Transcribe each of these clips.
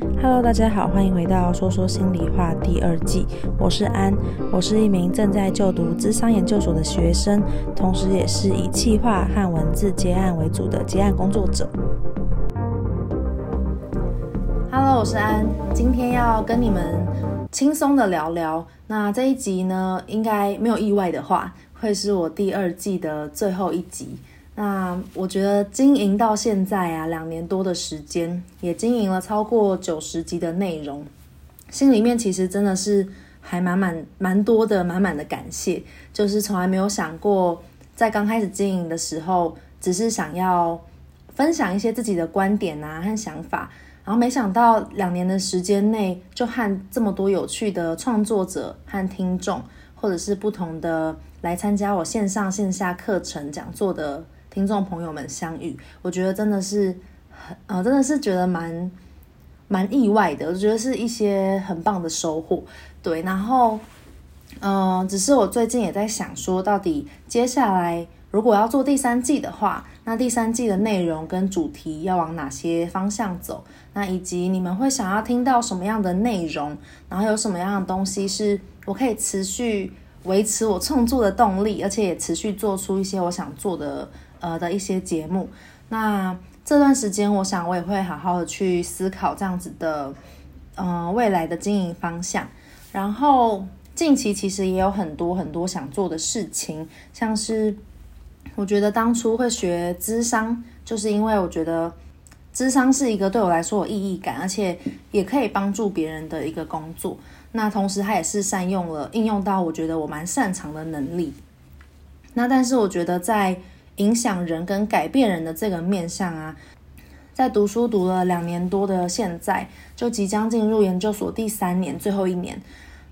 Hello，大家好，欢迎回到说说心里话第二季。我是安，我是一名正在就读咨商研究所的学生，同时也是以企划和文字接案为主的接案工作者。Hello，我是安，今天要跟你们轻松的聊聊。那这一集呢，应该没有意外的话，会是我第二季的最后一集。那我觉得经营到现在啊，两年多的时间，也经营了超过九十集的内容，心里面其实真的是还满满蛮多的满满的感谢，就是从来没有想过，在刚开始经营的时候，只是想要分享一些自己的观点啊和想法，然后没想到两年的时间内，就和这么多有趣的创作者和听众，或者是不同的来参加我线上线下课程讲座的。听众朋友们相遇，我觉得真的是很呃，真的是觉得蛮蛮意外的。我觉得是一些很棒的收获，对。然后，嗯、只是我最近也在想说，到底接下来如果要做第三季的话，那第三季的内容跟主题要往哪些方向走？那以及你们会想要听到什么样的内容？然后有什么样的东西是我可以持续维持我创作的动力，而且也持续做出一些我想做的。呃的一些节目，那这段时间，我想我也会好好的去思考这样子的，呃，未来的经营方向。然后近期其实也有很多很多想做的事情，像是我觉得当初会学智商，就是因为我觉得智商是一个对我来说有意义感，而且也可以帮助别人的一个工作。那同时它也是善用了应用到我觉得我蛮擅长的能力。那但是我觉得在影响人跟改变人的这个面向啊，在读书读了两年多的现在，就即将进入研究所第三年，最后一年。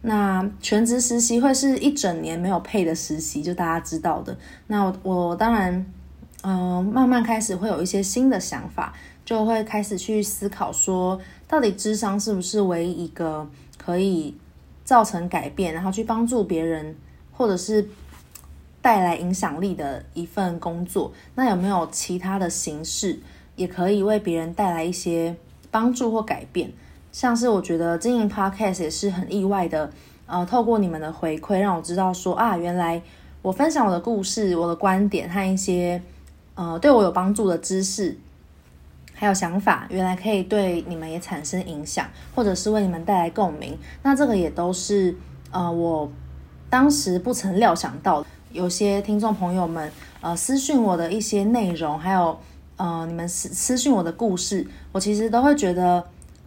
那全职实习会是一整年没有配的实习，就大家知道的。那我我当然，嗯、慢慢开始会有一些新的想法，就会开始去思考说，到底智商是不是唯一一个可以造成改变，然后去帮助别人，或者是。带来影响力的一份工作，那有没有其他的形式也可以为别人带来一些帮助或改变？像是我觉得经营 Podcast 也是很意外的，呃，透过你们的回馈，让我知道说啊，原来我分享我的故事、我的观点和一些呃对我有帮助的知识，还有想法，原来可以对你们也产生影响，或者是为你们带来共鸣。那这个也都是呃我当时不曾料想到的。有些听众朋友们，呃，私讯我的一些内容，还有呃，你们私私讯我的故事，我其实都会觉得，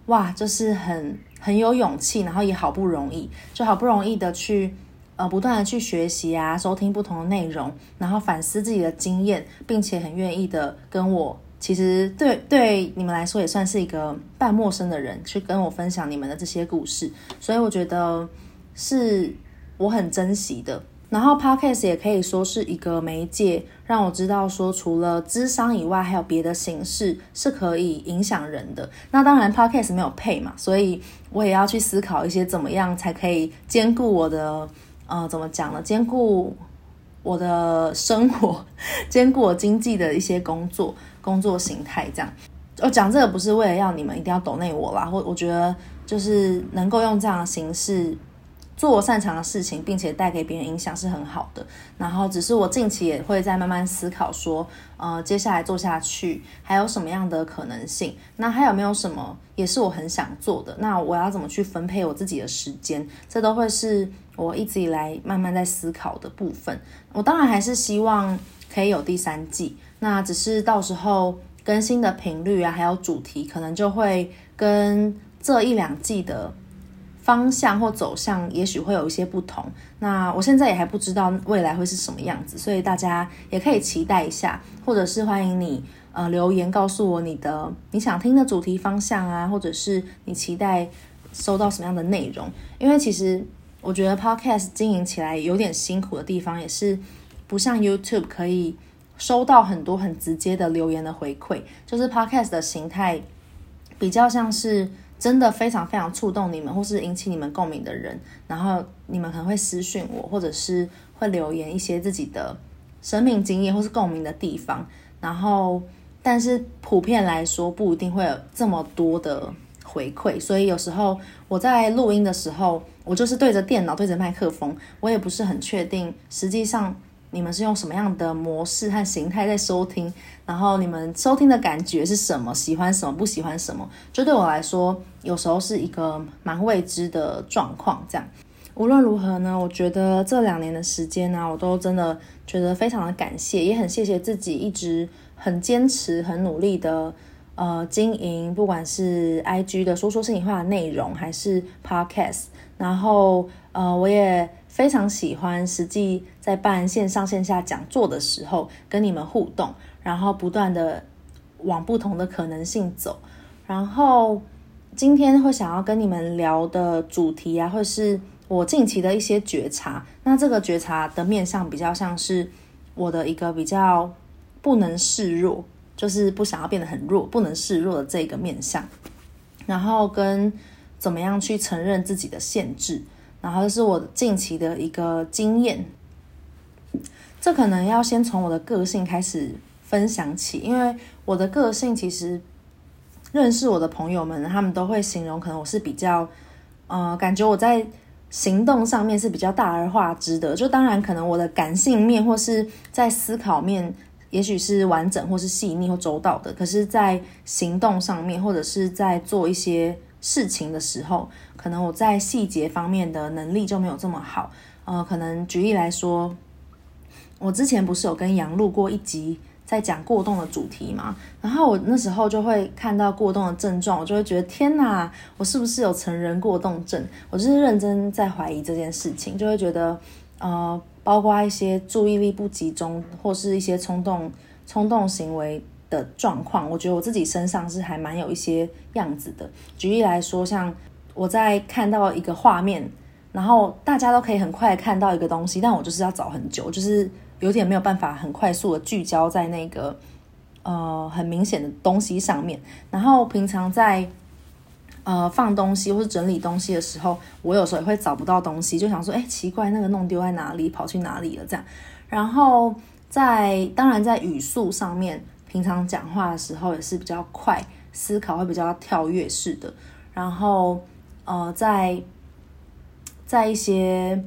哇，就是很很有勇气，然后也好不容易，就好不容易的去呃，不断的去学习啊，收听不同的内容，然后反思自己的经验，并且很愿意的跟我，其实对 对你们来说也算是一个半陌生的人，去跟我分享你们的这些故事，所以我觉得是我很珍惜的。然后 Podcast 也可以说是一个媒介，让我知道说除了智商以外，还有别的形式是可以影响人的。那当然 Podcast 没有配嘛，所以我也要去思考一些怎么样才可以兼顾我的，呃，怎么讲呢？兼顾我的生活，兼顾我经济的一些工作工作形态这样。我讲这个不是为了要你们一定要懂内我啦，或我觉得就是能够用这样的形式。做我擅长的事情，并且带给别人影响是很好的。然后，只是我近期也会在慢慢思考，说，呃，接下来做下去还有什么样的可能性？那还有没有什么也是我很想做的？那我要怎么去分配我自己的时间？这都会是我一直以来慢慢在思考的部分。我当然还是希望可以有第三季，那只是到时候更新的频率啊，还有主题，可能就会跟这一两季的。方向或走向也许会有一些不同，那我现在也还不知道未来会是什么样子，所以大家也可以期待一下，或者是欢迎你呃留言告诉我你的你想听的主题方向啊，或者是你期待收到什么样的内容。因为其实我觉得 Podcast 经营起来有点辛苦的地方，也是不像 YouTube 可以收到很多很直接的留言的回馈，就是 Podcast 的形态比较像是。真的非常非常触动你们，或是引起你们共鸣的人，然后你们可能会私讯我，或者是会留言一些自己的生命经验或是共鸣的地方。然后，但是普遍来说，不一定会有这么多的回馈，所以有时候我在录音的时候，我就是对着电脑对着麦克风，我也不是很确定实际上你们是用什么样的模式和形态在收听，然后你们收听的感觉是什么，喜欢什么，不喜欢什么，就对我来说，有时候是一个蛮未知的状况。这样，无论如何呢，我觉得这两年的时间呢、我都真的觉得非常的感谢，也很谢谢自己一直很坚持、很努力的。呃，经营不管是 IG 的说说心里话的内容，还是 Podcast，然后呃，我也非常喜欢实际在办线上线下讲座的时候跟你们互动，然后不断的往不同的可能性走。然后今天会想要跟你们聊的主题啊，会是我近期的一些觉察。那这个觉察的面向比较像是我的一个比较不能示弱。就是不想要变得很弱，不能示弱的这个面向，然后跟怎么样去承认自己的限制，然后是我近期的一个经验。这可能要先从我的个性开始分享起，因为我的个性其实认识我的朋友们，他们都会形容，可能我是比较，呃，感觉我在行动上面是比较大而化之的。就当然可能我的感性面或是在思考面。也许是完整，或是细腻或周到的，可是，在行动上面，或者是在做一些事情的时候，可能我在细节方面的能力就没有这么好。呃，可能举例来说，我之前不是有跟杨录过一集在讲过动的主题嘛？然后我那时候就会看到过动的症状，我就会觉得天哪，我是不是有成人过动症？我就是认真在怀疑这件事情，就会觉得，呃。包括一些注意力不集中，或是一些冲动、冲动行为的状况，我觉得我自己身上是还蛮有一些样子的。举例来说，像我在看到一个画面，然后大家都可以很快看到一个东西，但我就是要找很久，就是有点没有办法很快速的聚焦在那个呃很明显的东西上面。然后平常在呃，放东西或是整理东西的时候，我有时候也会找不到东西，就想说，哎，奇怪，那个弄丢在哪里，跑去哪里了？这样。然后在当然在语速上面，平常讲话的时候也是比较快，思考会比较跳跃式的。然后呃，在在一些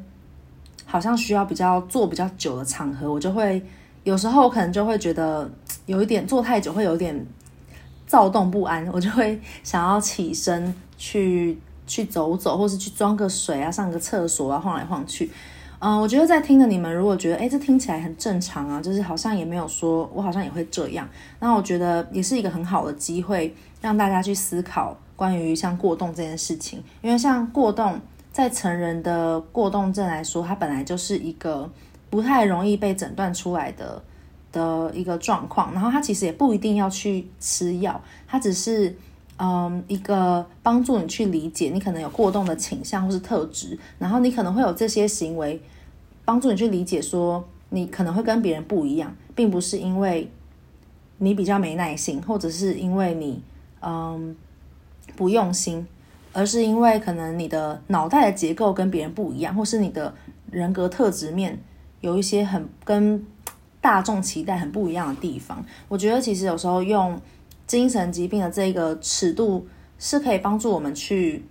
好像需要比较坐比较久的场合，我就会有时候可能就会觉得有一点坐太久会有点。躁动不安，我就会想要起身去去走走，或是去装个水啊，上个厕所啊，晃来晃去。嗯、我觉得在听的你们，如果觉得诶，这听起来很正常啊，就是好像也没有说我好像也会这样，那我觉得也是一个很好的机会，让大家去思考关于像过动这件事情。因为像过动，在成人的过动症来说，它本来就是一个不太容易被诊断出来的。的一个状况，然后他其实也不一定要去吃药，他只是嗯一个帮助你去理解你可能有过动的倾向或是特质，然后你可能会有这些行为，帮助你去理解说你可能会跟别人不一样，并不是因为你比较没耐心，或者是因为你嗯不用心，而是因为可能你的脑袋的结构跟别人不一样，或是你的人格特质面有一些很跟。大众期待很不一样的地方，我觉得其实有时候用精神疾病的这个尺度是可以帮助我们去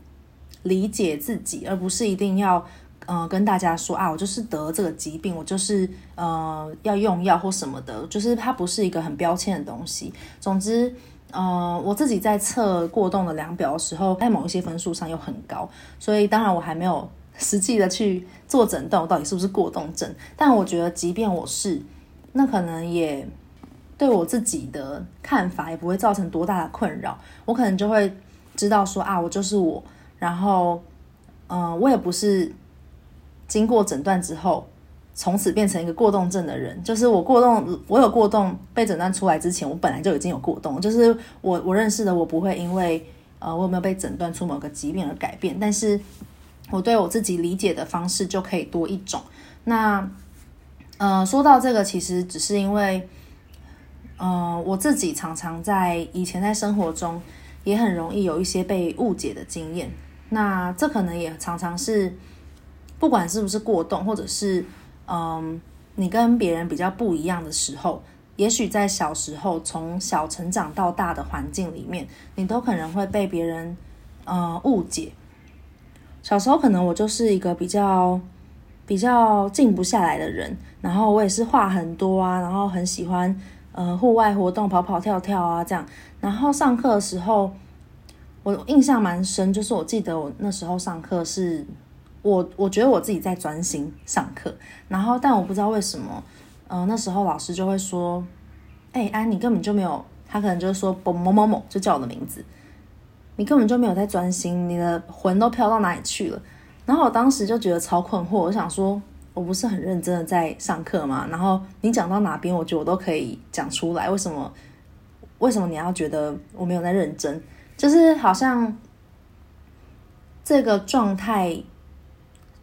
理解自己，而不是一定要呃跟大家说啊，我就是得这个疾病，我就是呃要用药或什么的，就是它不是一个很标签的东西。总之，呃，我自己在测过动的量表的时候，在某一些分数上又很高，所以当然我还没有实际的去做诊断，我到底是不是过动症。但我觉得，即便我是。那可能也对我自己的看法也不会造成多大的困扰，我可能就会知道说啊，我就是我，然后，嗯、呃，我也不是经过诊断之后从此变成一个过动症的人，就是我过动，我有过动被诊断出来之前，我本来就已经有过动，就是我我认识的我不会因为呃我有没有被诊断出某个疾病而改变，但是我对我自己理解的方式就可以多一种，那。呃，说到这个，其实只是因为，呃，我自己常常在以前在生活中也很容易有一些被误解的经验。那这可能也常常是，不管是不是过动，或者是嗯、你跟别人比较不一样的时候，也许在小时候从小成长到大的环境里面，你都可能会被别人呃误解。小时候可能我就是一个比较比较静不下来的人，然后我也是话很多啊，然后很喜欢呃户外活动跑跑跳跳啊这样。然后上课的时候，我印象蛮深，就是我记得我那时候上课是。我我觉得我自己在专心上课，然后但我不知道为什么，呃，那时候老师就会说，哎、安，你根本就没有，他可能就是说，某某某某，就叫我的名字，你根本就没有在专心，你的魂都飘到哪里去了？然后我当时就觉得超困惑，我想说，我不是很认真的在上课吗？然后你讲到哪边，我觉得我都可以讲出来，为什么？为什么你要觉得我没有在认真？就是好像这个状态。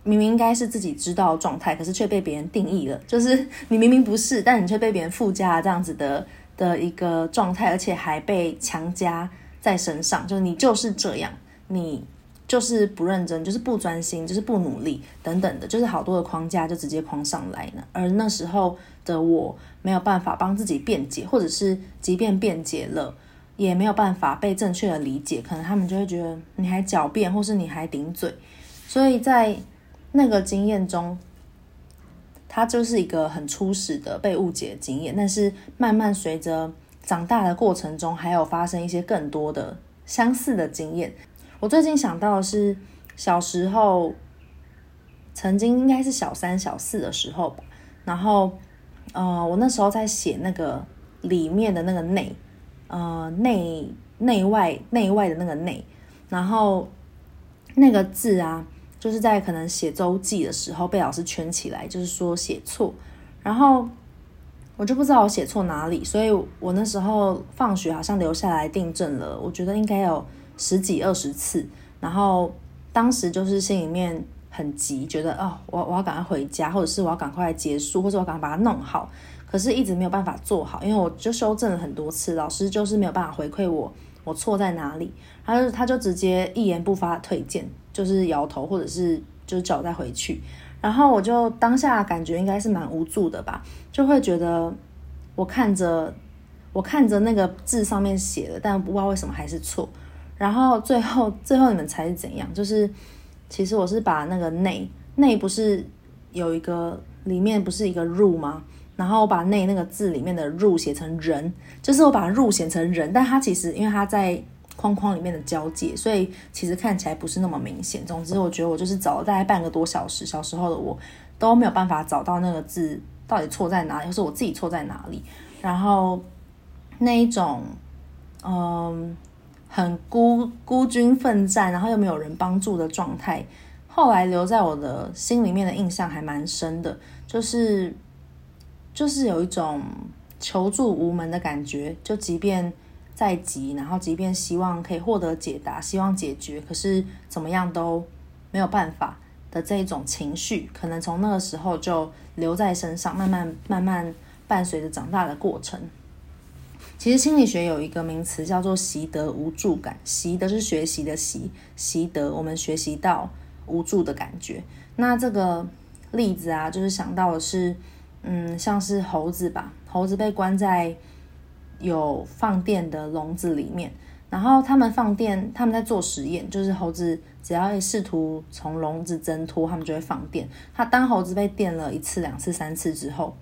明明应该是自己知道状态，可是却被别人定义了。就是你 明明不是，但你却被别人附加这样子的的一个状态，而且还被强加在身上。就是你就是这样，你就是不认真，就是不专心，就是不努力等等的，就是好多的框架就直接框上来了。而那时候的我没有办法帮自己辩解，或者是即便辩解了，也没有办法被正确的理解。可能他们就会觉得你还狡辩，或是你还顶嘴。所以在那个经验中，它就是一个很初始的被误解的经验，但是慢慢随着长大的过程中，还有发生一些更多的相似的经验。我最近想到的是小时候，曾经应该是小三、小四的时候吧，然后，呃，我那时候在写那个里面的那个内，呃，内内外内外的那个内，然后那个字啊。就是在可能写周记的时候被老师圈起来，就是说写错，然后我就不知道我写错哪里，所以我那时候放学好像留下来订正了，我觉得应该有十几二十次，然后当时就是心里面很急，觉得哦，我我要赶快回家，或者是我要赶快结束，或者我赶快把它弄好，可是一直没有办法做好，因为我就修正了很多次，老师就是没有办法回馈我我错在哪里，他就他就直接一言不发退件。就是摇头，或者是就是叫我再回去，然后我就当下感觉应该是蛮无助的吧，就会觉得我看着我看着那个字上面写的，但不知道为什么还是错。然后最后最后你们猜是怎样？就是其实我是把那个内内不是有一个里面不是一个入吗？然后我把内那个字里面的入写成人，就是我把入写成人，但它其实因为它在。框框里面的交界，所以其实看起来不是那么明显。总之，我觉得我就是找了大概半个多小时，小时候的我都没有办法找到那个字到底错在哪里，或是我自己错在哪里。然后那一种，嗯，很孤孤军奋战，然后又没有人帮助的状态，后来留在我的心里面的印象还蛮深的，就是就是有一种求助无门的感觉，就即便。在急，然后即便希望可以获得解答，希望解决，可是怎么样都没有办法的这一种情绪，可能从那个时候就留在身上，慢慢慢慢伴随着长大的过程。其实心理学有一个名词叫做习得无助感，习得是学习的习，习得我们学习到无助的感觉。那这个例子啊，就是想到的是，嗯，像是猴子吧，猴子被关在。有放电的笼子里面，然后他们放电，他们在做实验，就是猴子只要试图从笼子挣脱，他们就会放电。他当猴子被电了一次、两次、三次之后，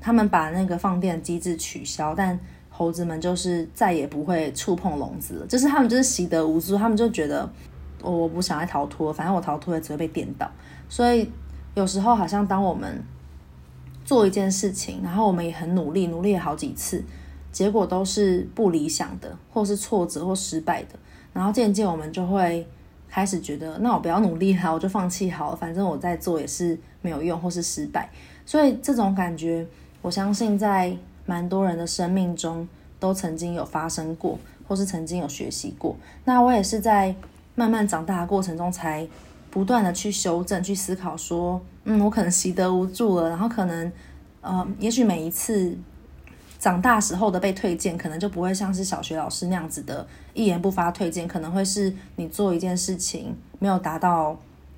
他们把那个放电机制取消，但猴子们就是再也不会触碰笼子了。就是他们就是习得无助，他们就觉得我不想再逃脱，反正我逃脱了只会被电到。所以有时候好像当我们做一件事情，然后我们也很努力，努力了好几次。结果都是不理想的，或是挫折或失败的，然后渐渐我们就会开始觉得，那我不要努力了，我就放弃好了，反正我在做也是没有用或是失败。所以这种感觉，我相信在蛮多人的生命中都曾经有发生过，或是曾经有学习过。那我也是在慢慢长大的过程中，才不断的去修正、去思考，说，嗯，我可能习得无助了，然后可能，呃，也许每一次。长大时候的被推荐，可能就不会像是小学老师那样子的一言不发推荐，可能会是你做一件事情没有达到，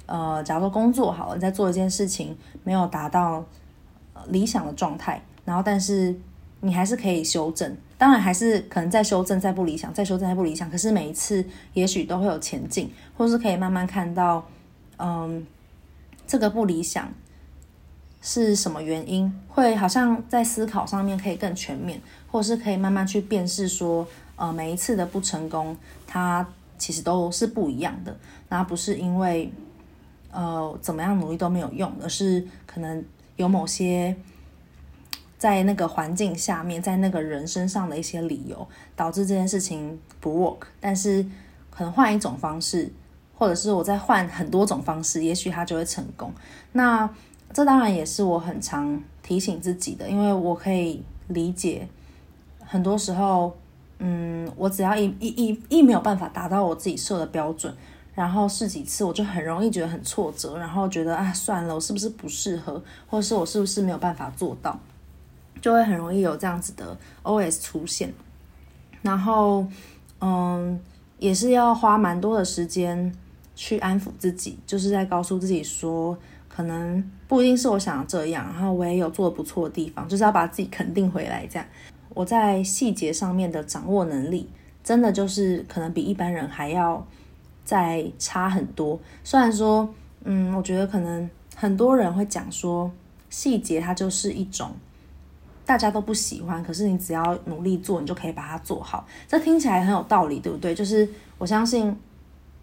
呃，假如说工作好了，你在做一件事情没有达到理想的状态，然后但是你还是可以修正，当然还是可能再修正，再不理想，再修正，再不理想。可是每一次也许都会有前进，或是可以慢慢看到，嗯，这个不理想是什么原因，会好像在思考上面可以更全面，或是可以慢慢去辨识说，呃，每一次的不成功，它其实都是不一样的，那不是因为呃怎么样努力都没有用，而是可能有某些。在那个环境下面，在那个人身上的一些理由，导致这件事情不 work。但是可能换一种方式，或者是我再换很多种方式，也许它就会成功。那这当然也是我很常提醒自己的，因为我可以理解，很多时候，嗯，我只要一一一一没有办法达到我自己设的标准，然后试几次，我就很容易觉得很挫折，然后觉得啊，算了，我是不是不适合，或者是我是不是没有办法做到。就会很容易有这样子的 OS 出现，然后，嗯，也是要花蛮多的时间去安抚自己，就是在告诉自己说，可能不一定是我想要这样，然后我也有做的不错的地方，就是要把自己肯定回来。这样，我在细节上面的掌握能力，真的就是可能比一般人还要再差很多。虽然说，嗯，我觉得可能很多人会讲说，细节它就是一种。大家都不喜欢，可是你只要努力做，你就可以把它做好。这听起来很有道理，对不对？就是我相信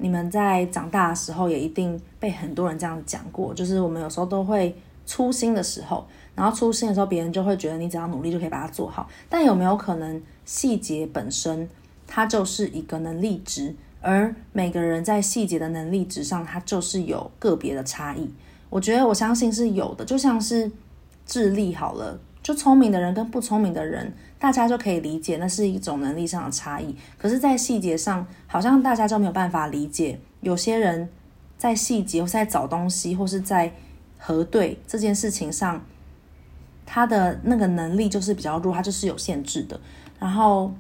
你们在长大的时候也一定被很多人这样讲过。就是我们有时候都会粗心的时候，然后粗心的时候，别人就会觉得你只要努力就可以把它做好。但有没有可能细节本身它就是一个能力值，而每个人在细节的能力值上，它就是有个别的差异。我觉得我相信是有的，就像是智力好了。就聪明的人跟不聪明的人，大家就可以理解，那是一种能力上的差异。可是，在细节上，好像大家就没有办法理解。有些人在细节，或是在找东西，或是在核对这件事情上，他的那个能力就是比较弱，他就是有限制的。然后，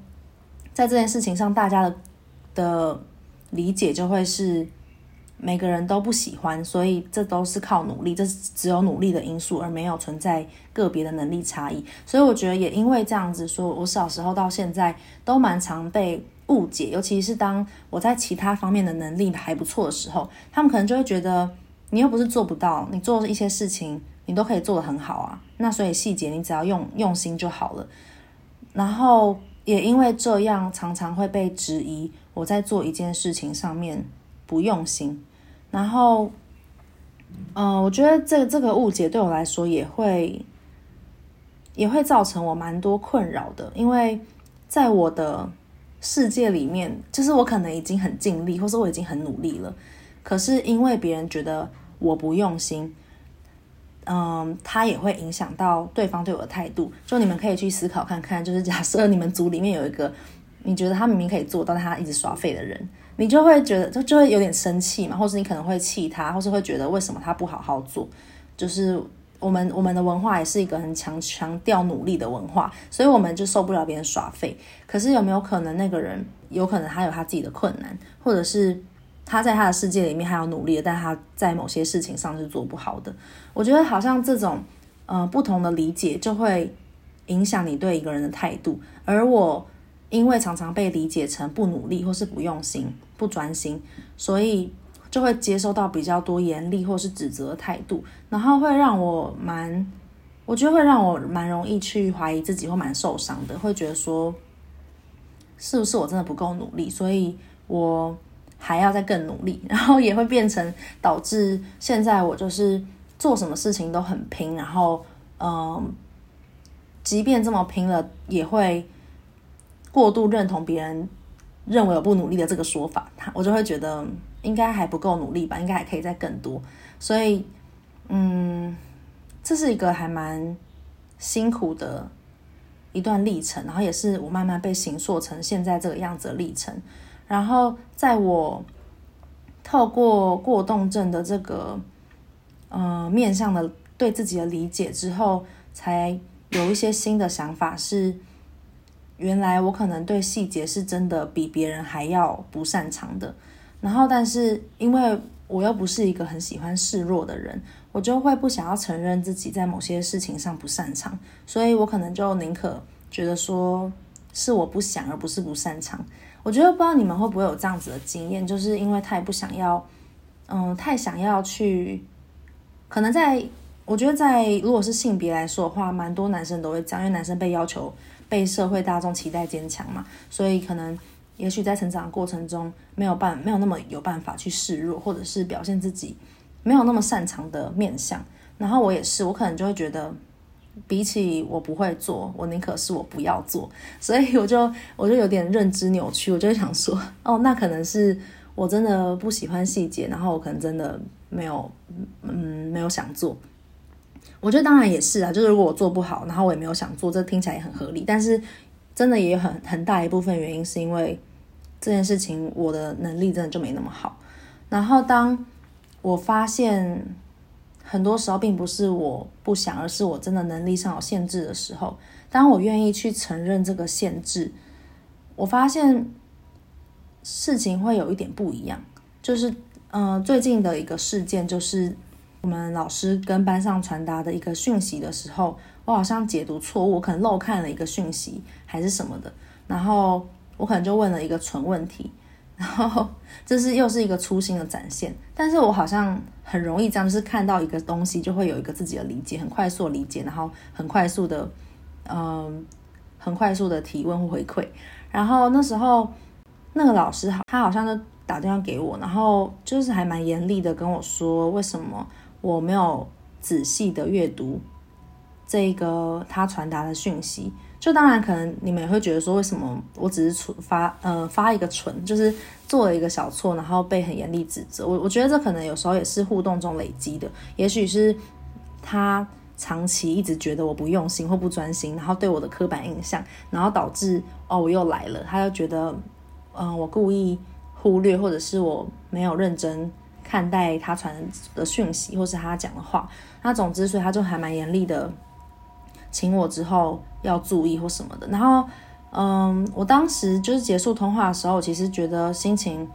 在这件事情上，大家的的理解就会是。每个人都不喜欢，所以这都是靠努力，这是只有努力的因素，而没有存在个别的能力差异。所以我觉得也因为这样子说，我小时候到现在都蛮常被误解，尤其是当我在其他方面的能力还不错的时候，他们可能就会觉得你又不是做不到，你做一些事情你都可以做得很好啊。那所以细节你只要用用心就好了。然后也因为这样，常常会被质疑我在做一件事情上面不用心。然后，嗯、呃，我觉得这这个误解对我来说也会也会造成我蛮多困扰的，因为在我的世界里面，就是我可能已经很尽力，或是我已经很努力了，可是因为别人觉得我不用心，嗯、他也会影响到对方对我的态度。就你们可以去思考看看，就是假设你们组里面有一个你觉得他明明可以做到，但他一直耍废的人。你就会觉得，就就会有点生气嘛，或是你可能会气他，或是会觉得为什么他不好好做？就是我们我们的文化也是一个很强强调努力的文化，所以我们就受不了别人耍废。可是有没有可能那个人有可能他有他自己的困难，或者是他在他的世界里面还要努力，但他在某些事情上是做不好的？我觉得好像这种呃不同的理解就会影响你对一个人的态度，而我。因为常常被理解成不努力或是不用心、不专心，所以就会接收到比较多严厉或是指责的态度，然后会让我蛮，我觉得会让我蛮容易去怀疑自己，或蛮受伤的，会觉得说，是不是我真的不够努力，所以我还要再更努力，然后也会变成导致现在我就是做什么事情都很拼，然后嗯，即便这么拼了，也会。过度认同别人认为我不努力的这个说法，他我就会觉得应该还不够努力吧，应该还可以再更多。所以，嗯，这是一个还蛮辛苦的一段历程，然后也是我慢慢被形塑成现在这个样子的历程。然后，在我透过过动症的这个呃面向的对自己的理解之后，才有一些新的想法是。原来我可能对细节是真的比别人还要不擅长的，然后但是因为我又不是一个很喜欢示弱的人，我就会不想要承认自己在某些事情上不擅长，所以我可能就宁可觉得说是我不想，而不是不擅长。我觉得不知道你们会不会有这样子的经验，就是因为太不想要，嗯，太想要去，可能在我觉得在如果是性别来说的话，蛮多男生都会这样，因为男生被要求被社会大众期待坚强嘛，所以可能也许在成长过程中没有办没有那么有办法去示弱，或者是表现自己没有那么擅长的面相。然后我也是，我可能就会觉得。比起我不会做，我宁可是我不要做，所以我就我就有点认知扭曲，我就想说，哦，那可能是我真的不喜欢细节，然后我可能真的没有，嗯，没有想做。我觉得当然也是啊，就是如果我做不好，然后我也没有想做，这听起来也很合理。但是真的也很很大一部分原因是因为这件事情我的能力真的就没那么好。然后当我发现。很多时候并不是我不想，而是我真的能力上有限制的时候。当我愿意去承认这个限制，我发现事情会有一点不一样。就是，嗯、最近的一个事件，就是我们老师跟班上传达的一个讯息的时候，我好像解读错误，我可能漏看了一个讯息还是什么的，然后我可能就问了一个蠢问题。然后这是又是一个粗心的展现，但是我好像很容易这样，就是看到一个东西就会有一个自己的理解，很快速理解，然后很快速的，嗯，很快速的提问或回馈。然后那时候那个老师好，他好像就打电话给我，然后就是还蛮严厉的跟我说，为什么我没有仔细的阅读这个他传达的讯息。就当然可能你们也会觉得说，为什么我只是出发呃发一个蠢，就是做了一个小错，然后被很严厉指责。我我觉得这可能有时候也是互动中累积的，也许是他长期一直觉得我不用心或不专心，然后对我的刻板印象，然后导致哦我又来了，他就觉得嗯、我故意忽略或者是我没有认真看待他传的讯息或是他讲的话。那总之，所以他就还蛮严厉的。请我之后要注意或什么的，然后，嗯，我当时就是结束通话的时候，其实觉得心情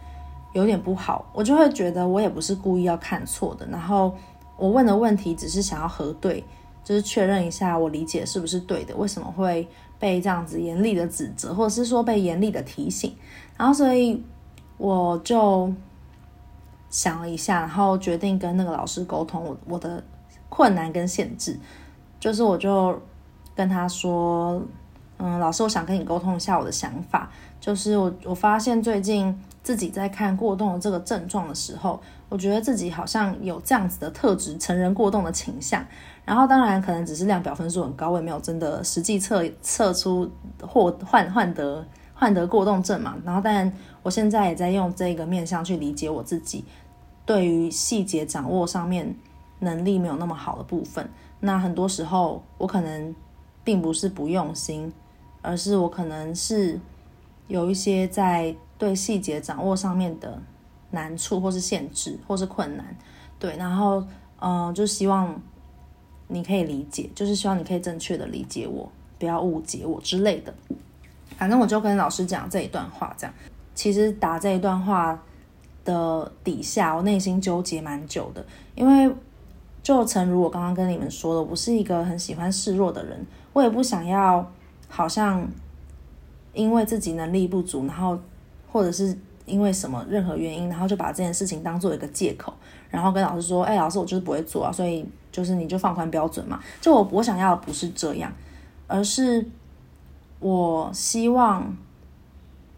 有点不好，我就会觉得我也不是故意要看错的，然后我问的问题只是想要核对，就是确认一下我理解是不是对的，为什么会被这样子严厉的指责，或者是说被严厉的提醒，然后所以我就想了一下，然后决定跟那个老师沟通我我的困难跟限制。就是我就跟他说，嗯，老师，我想跟你沟通一下我的想法。就是我我发现最近自己在看过动的这个症状的时候，我觉得自己好像有这样子的特质，成人过动的倾向。然后当然可能只是量表分数很高，我也没有真的实际测测出或患患得患得过动症嘛。然后但我现在也在用这个面向去理解我自己，对于细节掌握上面能力没有那么好的部分。那很多时候，我可能并不是不用心，而是我可能是有一些在对细节掌握上面的难处，或是限制，或是困难。对，然后，嗯、就希望你可以理解，就是希望你可以正确的理解我，不要误解我之类的。反正我就跟老师讲这一段话，这样。其实打这一段话的底下，我内心纠结蛮久的，因为。就诚如我刚刚跟你们说的，我是一个很喜欢示弱的人，我也不想要好像因为自己能力不足，然后或者是因为什么任何原因，然后就把这件事情当做一个借口，然后跟老师说：“哎，老师，我就是不会做啊，所以就是你就放宽标准嘛。”就我我想要的不是这样，而是我希望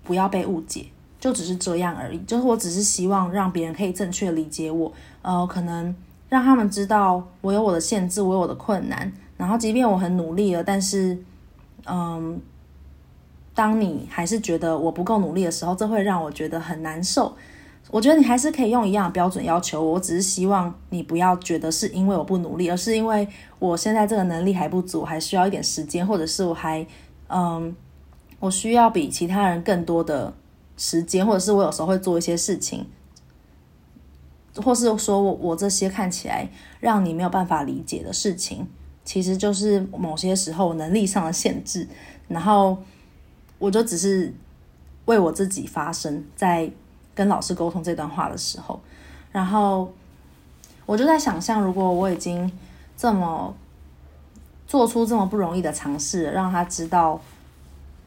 不要被误解，就只是这样而已。就是我只是希望让别人可以正确理解我，呃，可能。让他们知道我有我的限制，我有我的困难。然后，即便我很努力了，但是，嗯，当你还是觉得我不够努力的时候，这会让我觉得很难受。我觉得你还是可以用一样的标准要求我，我只是希望你不要觉得是因为我不努力，而是因为我现在这个能力还不足，还需要一点时间，或者是我还，嗯，我需要比其他人更多的时间，或者是我有时候会做一些事情。或是说我我这些看起来让你没有办法理解的事情，其实就是某些时候能力上的限制。然后我就只是为我自己发声，在跟老师沟通这段话的时候，然后我就在想象，如果我已经这么做出这么不容易的尝试，让他知道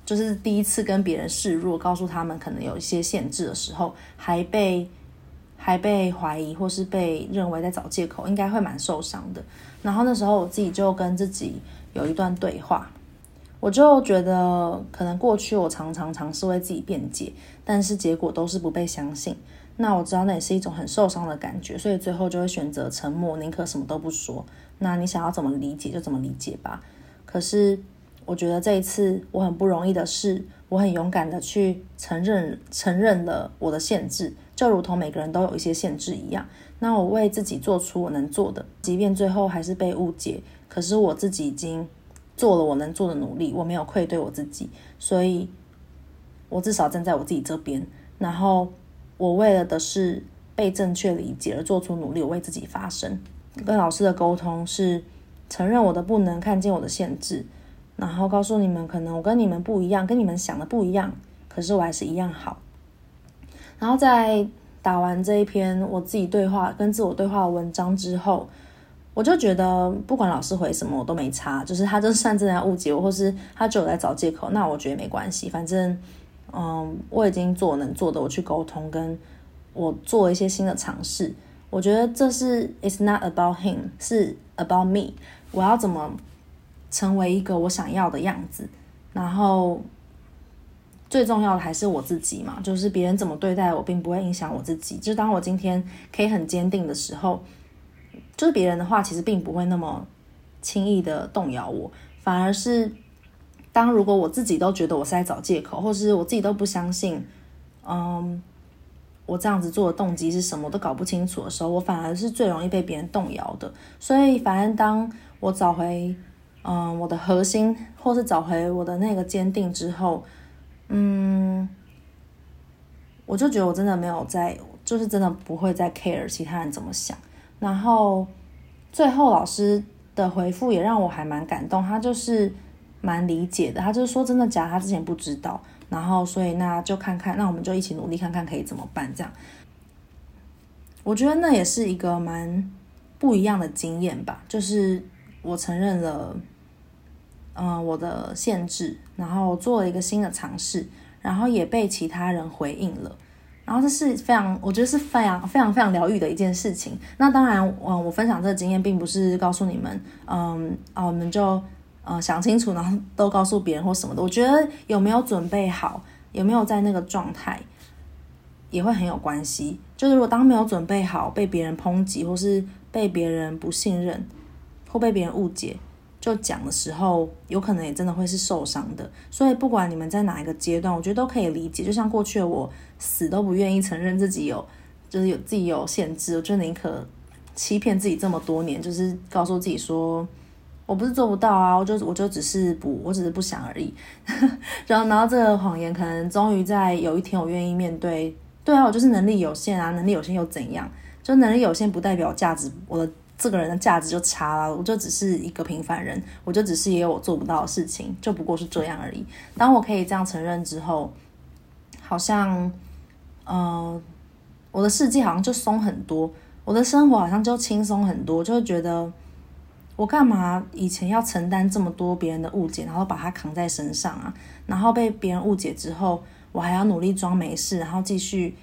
就是第一次跟别人示弱，告诉他们可能有一些限制的时候，还被还被怀疑或是被认为在找借口，应该会蛮受伤的。然后那时候我自己就跟自己有一段对话，我就觉得可能过去我常常尝试为自己辩解，但是结果都是不被相信。那我知道那也是一种很受伤的感觉，所以最后就会选择沉默，宁可什么都不说。那你想要怎么理解就怎么理解吧。可是我觉得这一次我很不容易的是，我很勇敢的去承认承认了我的限制，就如同每个人都有一些限制一样。那我为自己做出我能做的，即便最后还是被误解，可是我自己已经做了我能做的努力，我没有愧对我自己，所以我至少站在我自己这边，然后。我为了的是被正确理解而做出努力，为自己发声。跟老师的沟通是承认我的不能，看见我的限制，然后告诉你们，可能我跟你们不一样，跟你们想的不一样，可是我还是一样好。然后在打完这一篇我自己对话跟自我对话的文章之后，我就觉得不管老师回什么我都没差，就是他就算真的误解我，或是他就有在找借口，那我觉得没关系，反正。嗯，我已经做能做的，我去沟通，跟我做一些新的尝试。我觉得这是 It's not about him，是 about me。我要怎么成为一个我想要的样子？然后最重要的还是我自己嘛，就是别人怎么对待我，并不会影响我自己。就当我今天可以很坚定的时候，就是别人的话其实并不会那么轻易的动摇我，反而是。当如果我自己都觉得我是在找借口，或是我自己都不相信，嗯，我这样子做的动机是什么，我都搞不清楚的时候，我反而是最容易被别人动摇的。所以，反正当我找回，嗯，我的核心，或是找回我的那个坚定之后，嗯，我就觉得我真的没有在，就是真的不会再 care 其他人怎么想。然后，最后老师的回复也让我还蛮感动，他就是。蛮理解的，他就是说真的假，他之前不知道，然后所以那就看看，那我们就一起努力看看可以怎么办，这样。我觉得那也是一个蛮不一样的经验吧，就是我承认了，嗯、我的限制，然后做了一个新的尝试，然后也被其他人回应了，然后这是非常，我觉得是非常非常非常疗愈的一件事情。那当然，嗯，我分享这个经验并不是告诉你们，嗯，啊，我们就。呃，想清楚，然后都告诉别人或什么的。我觉得有没有准备好，有没有在那个状态，也会很有关系。就是如果当没有准备好，被别人抨击，或是被别人不信任，或被别人误解，就讲的时候，有可能也真的会是受伤的。所以不管你们在哪一个阶段，我觉得都可以理解。就像过去的我，死都不愿意承认自己有，就是有自己有限制，我就宁可欺骗自己这么多年，就是告诉自己说。我不是做不到啊，我就我就只是不，我只是不想而已。然后，然后这个谎言可能终于在有一天，我愿意面对。对啊，我就是能力有限啊，能力有限又怎样？就能力有限不代表价值，我的这个人的价值就差了。我就只是一个平凡人，我就只是也有我做不到的事情，就不过是这样而已。当我可以这样承认之后，好像，呃，我的世界好像就松很多，我的生活好像就轻松很多，就会觉得。我干嘛以前要承担这么多别人的误解，然后把它扛在身上啊？然后被别人误解之后，我还要努力装没事，然后继续，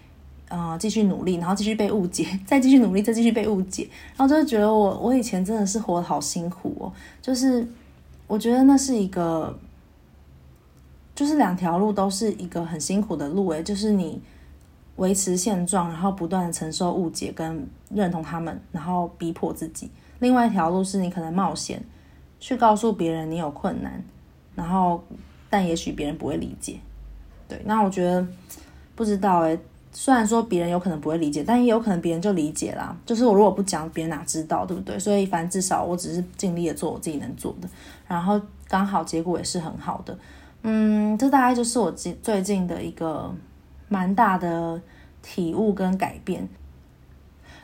呃，继续努力，然后继续被误解，再继续努力，再继续被误解，然后就觉得我我以前真的是活得好辛苦哦。就是我觉得那是一个，就是两条路都是一个很辛苦的路诶，就是你维持现状，然后不断承受误解跟认同他们，然后逼迫自己。另外一条路是你可能冒险去告诉别人你有困难，然后但也许别人不会理解。对，那我觉得不知道诶，虽然说别人有可能不会理解，但也有可能别人就理解啦。就是我如果不讲，别人哪知道，对不对？所以反正至少我只是尽力的做我自己能做的，然后刚好结果也是很好的。嗯，这大概就是我最最近的一个蛮大的体悟跟改变。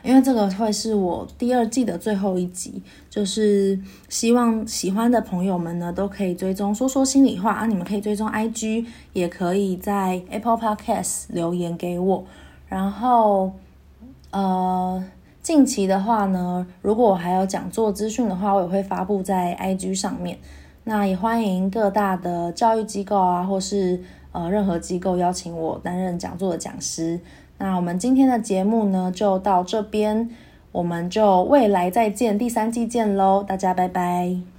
因为这个会是我第二季的最后一集，就是希望喜欢的朋友们呢都可以追踪说说心里话啊，你们可以追踪 IG，也可以在 Apple Podcast 留言给我。然后，呃，近期的话呢，如果我还有讲座资讯的话，我也会发布在 IG 上面。那也欢迎各大的教育机构啊，或是呃任何机构邀请我担任讲座的讲师。那我们今天的节目呢，就到这边，我们就未来再见，第三季见喽，大家拜拜。